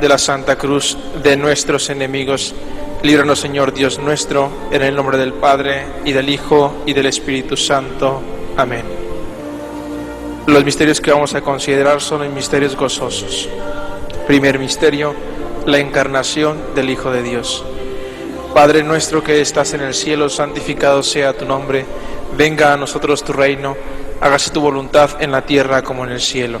de la Santa Cruz de nuestros enemigos. Líbranos, Señor Dios nuestro, en el nombre del Padre, y del Hijo, y del Espíritu Santo. Amén. Los misterios que vamos a considerar son los misterios gozosos. Primer misterio, la encarnación del Hijo de Dios. Padre nuestro que estás en el cielo, santificado sea tu nombre, venga a nosotros tu reino, hágase tu voluntad en la tierra como en el cielo.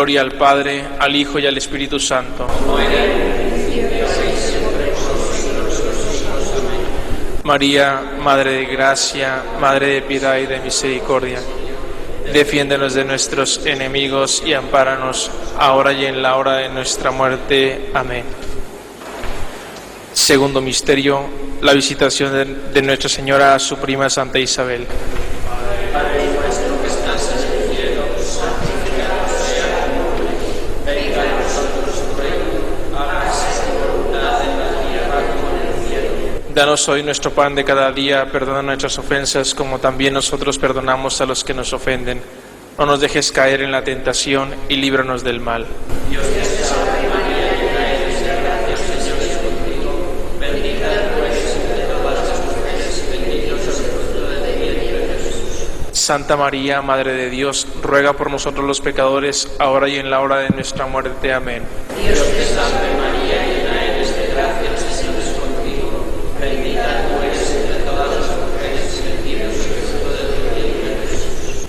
Gloria al Padre, al Hijo y al Espíritu Santo. María, Madre de gracia, Madre de piedad y de misericordia, defiéndenos de nuestros enemigos y ampáranos ahora y en la hora de nuestra muerte. Amén. Segundo misterio, la visitación de Nuestra Señora a su prima Santa Isabel. Padre nuestro que estás en el cielo, santificado sea tu nombre. Venga a nosotros tu reino, hágase tu voluntad en la tierra como en el cielo. Danos hoy nuestro pan de cada día, perdona nuestras ofensas como también nosotros perdonamos a los que nos ofenden. No nos dejes caer en la tentación y líbranos del mal. Dios te salve María, llena eres de gracia, el Señor es contigo. Bendita tú eres entre todas las mujeres, y bendito es el fruto de tu vientre Jesús. Santa María, Madre de Dios, ruega por nosotros los pecadores, ahora y en la hora de nuestra muerte. Amén. Dios te salve María, llena eres de gracia, el Señor es contigo. Bendita tú eres entre todas las mujeres, y bendito es el fruto de tu vientre Jesús.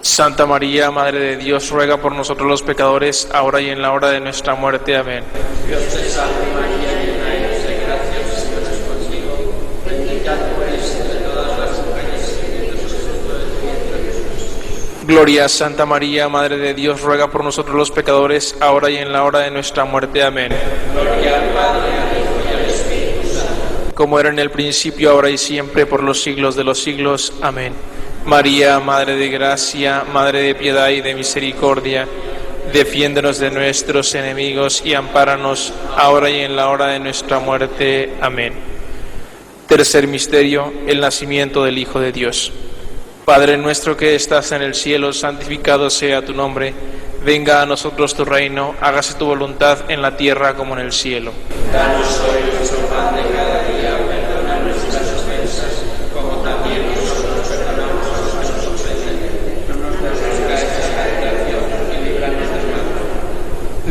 Santa María, Madre de Dios, ruega por nosotros los pecadores, ahora y en la hora de nuestra muerte. Amén. Dios te salve María, llena eres de gracia, el Señor es contigo. Bendita tú eres entre todas las mujeres y bendito es el fruto de tu vientre Jesús. Gloria a Santa María, Madre de Dios, ruega por nosotros los pecadores, ahora y en la hora de nuestra muerte. Amén. Gloria al Padre, al Hijo y al Espíritu Santo. como era en el principio, ahora y siempre, por los siglos de los siglos. Amén. María, Madre de Gracia, Madre de Piedad y de Misericordia, defiéndonos de nuestros enemigos y ampáranos ahora y en la hora de nuestra muerte. Amén. Tercer misterio, el nacimiento del Hijo de Dios. Padre nuestro que estás en el cielo, santificado sea tu nombre. Venga a nosotros tu reino, hágase tu voluntad en la tierra como en el cielo. Danos hoy nuestro pan de cada día, perdona nuestras ofensas, como también nosotros perdonamos a los que nos ofenden. No nos dejes caer en la tentación y líbranos del mal.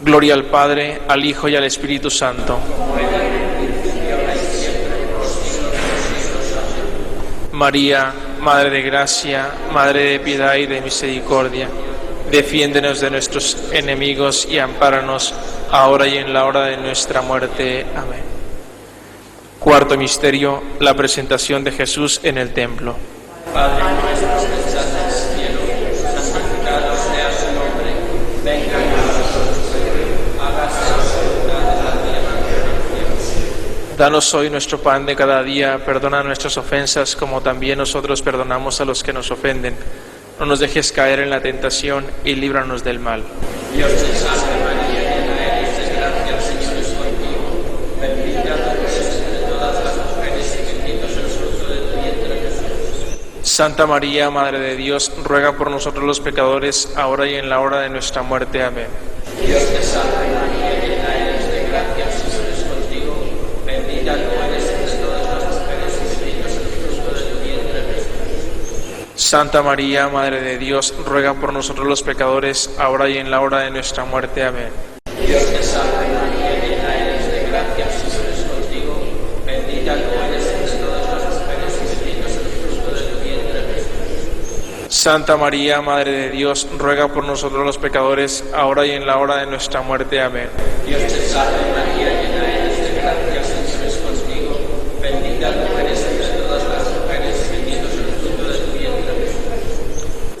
Gloria al Padre, al Hijo y al Espíritu Santo. María, Madre de Gracia, Madre de Piedad y de Misericordia, defiéndenos de nuestros enemigos y ampáranos ahora y en la hora de nuestra muerte. Amén. Cuarto misterio, la presentación de Jesús en el templo. Padre nuestro que estás en el cielo, santificado sea su nombre. Venga a nosotros tu reino. Hágase su voluntad en la tierra como en el cielo. Danos hoy nuestro pan de cada día, perdona nuestras ofensas como también nosotros perdonamos a los que nos ofenden. No nos dejes caer en la tentación y líbranos del mal. Dios te salve María, llena eres de gracia, el Señor es contigo. Bendita tú eres entre todas las mujeres y bendito es el fruto de tu vientre Jesús. Santa María, Madre de Dios, ruega por nosotros los pecadores, ahora y en la hora de nuestra muerte. Amén. Dios te salve María, llena eres de gracia, el Señor es contigo. Bendita tú eres entre todas las mujeres y bendito es el fruto de tu vientre Jesús. Santa María, Madre de Dios, ruega por nosotros los pecadores, ahora y en la hora de nuestra muerte. Amén. Dios te salve María, llena eres de gracia, Señor es contigo. Bendita tú eres entre todas las mujeres y bendito es el fruto de tu vientre Jesús. Santa María, Madre de Dios, ruega por nosotros los pecadores, ahora y en la hora de nuestra muerte. Amén. Dios te salve María, llena eres de gracia, el Señor es contigo. Bendita tú eres entre todas las mujeres y bendito es el fruto de tu vientre Jesús.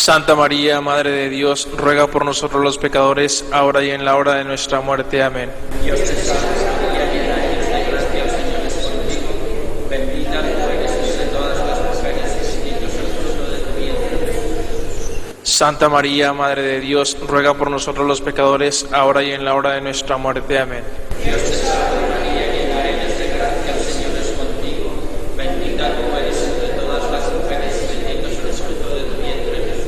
Santa María, Madre de Dios, ruega por nosotros los pecadores, ahora y en la hora de nuestra muerte. Amén. Dios te salve María, llena eres de gracia, el Señor es contigo. Bendita tú eres entre todas las mujeres y bendito es el fruto de tu vientre Jesús. Santa María, Madre de Dios, ruega por nosotros los pecadores, ahora y en la hora de nuestra muerte. Amén. Dios te salve María, llena eres de gracia, el Señor es contigo. Bendita tú eres entre todas las mujeres y bendito es el fruto de tu vientre Jesús.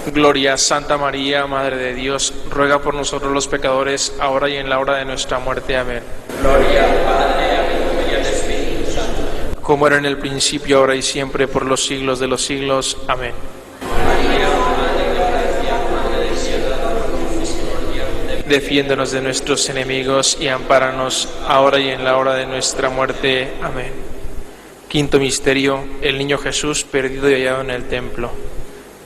Gloria, Santa María, Madre de Dios, ruega por nosotros los pecadores, ahora y en la hora de nuestra muerte. Amén. Gloria al Padre, al Hijo y al Espíritu Santo. Como era en el principio, ahora y siempre, por los siglos de los siglos. Amén. Defiéndonos de nuestros enemigos y ampáranos ahora y en la hora de nuestra muerte. Amén. Quinto misterio, el niño Jesús perdido y hallado en el templo.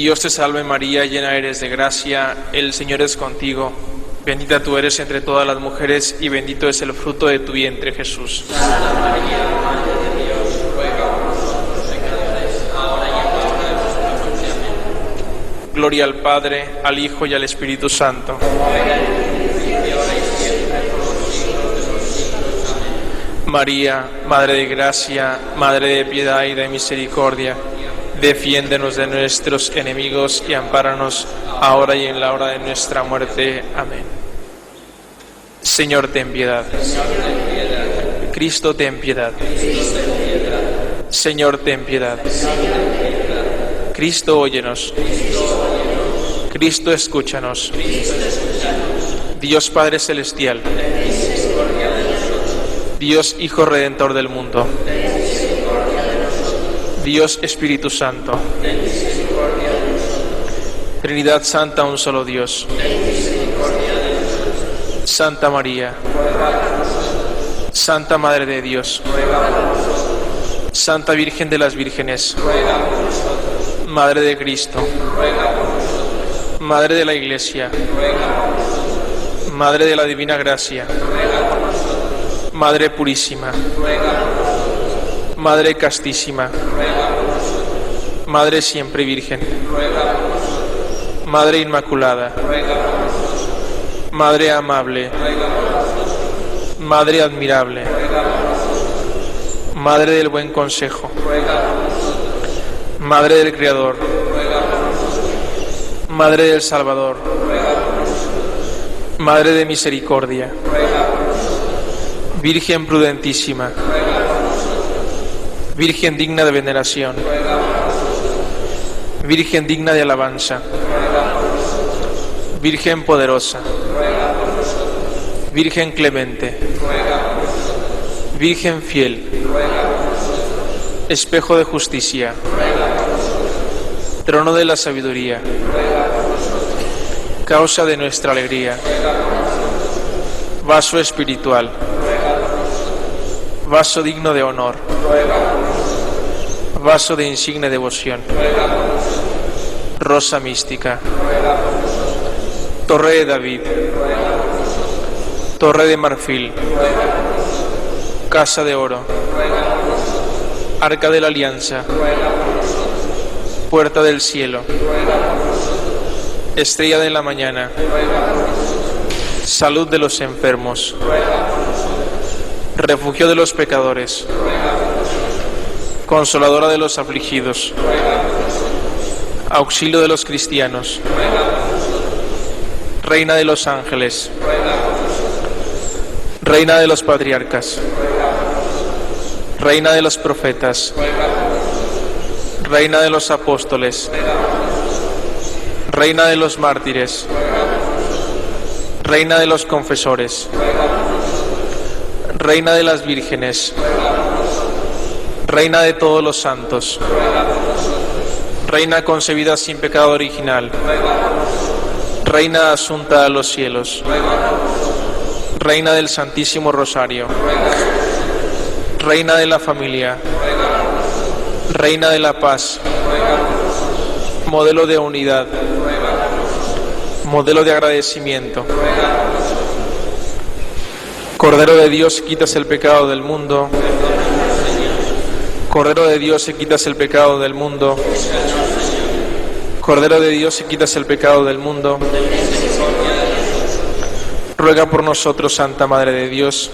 Dios te salve María, llena eres de gracia, el Señor es contigo. Bendita tú eres entre todas las mujeres y bendito es el fruto de tu vientre Jesús. Santa María, Madre de Dios, ruega por nosotros pecadores, ahora y en la hora de nuestra muerte. Amén. Gloria al Padre, al Hijo y al Espíritu Santo. María, Madre de gracia, Madre de piedad y de misericordia, defiéndenos de nuestros enemigos y ampáranos ahora y en la hora de nuestra muerte. Amén. Señor, ten piedad. Cristo, ten piedad. Señor, ten piedad. Cristo, óyenos. Cristo, escúchanos. Dios Padre Celestial. Dios Hijo Redentor del mundo. Dios Espíritu Santo. Trinidad Santa, un solo Dios. Santa María. Santa Madre de Dios. Santa Virgen de las Vírgenes. Madre de Cristo. Madre de la Iglesia. Madre de la Divina Gracia. Madre Purísima. Madre Castísima. Madre Siempre Virgen. Madre Inmaculada. Madre Amable. Madre Admirable. Madre del Buen Consejo. Madre del Creador. Madre del Salvador. Madre de Misericordia. Virgen prudentísima. Virgen digna de veneración. Virgen digna de alabanza. Virgen poderosa. Virgen clemente. Virgen fiel. Espejo de justicia. Trono de la sabiduría. Causa de nuestra alegría. Vaso espiritual. Vaso digno de honor. Vaso de insigne devoción. Rosa mística. Torre de David. Torre de marfil. Casa de oro. Arca de la Alianza. Puerta del cielo. Estrella de la mañana. Salud de los enfermos. Refugio de los pecadores. Consoladora de los afligidos. Auxilio de los cristianos. Reina de los ángeles. Reina de los patriarcas. Reina de los profetas. Reina de los apóstoles, Reina de los mártires, Reina de los confesores, Reina de las vírgenes, Reina de todos los santos, Reina concebida sin pecado original, Reina asunta a los cielos, Reina del Santísimo Rosario, Reina de la familia, Reina de la paz, modelo de unidad, modelo de agradecimiento. Cordero de Dios, quitas el pecado del mundo. Cordero de Dios, quitas el pecado del mundo. Cordero de Dios, quitas el pecado del mundo. Ruega por nosotros, Santa Madre de Dios.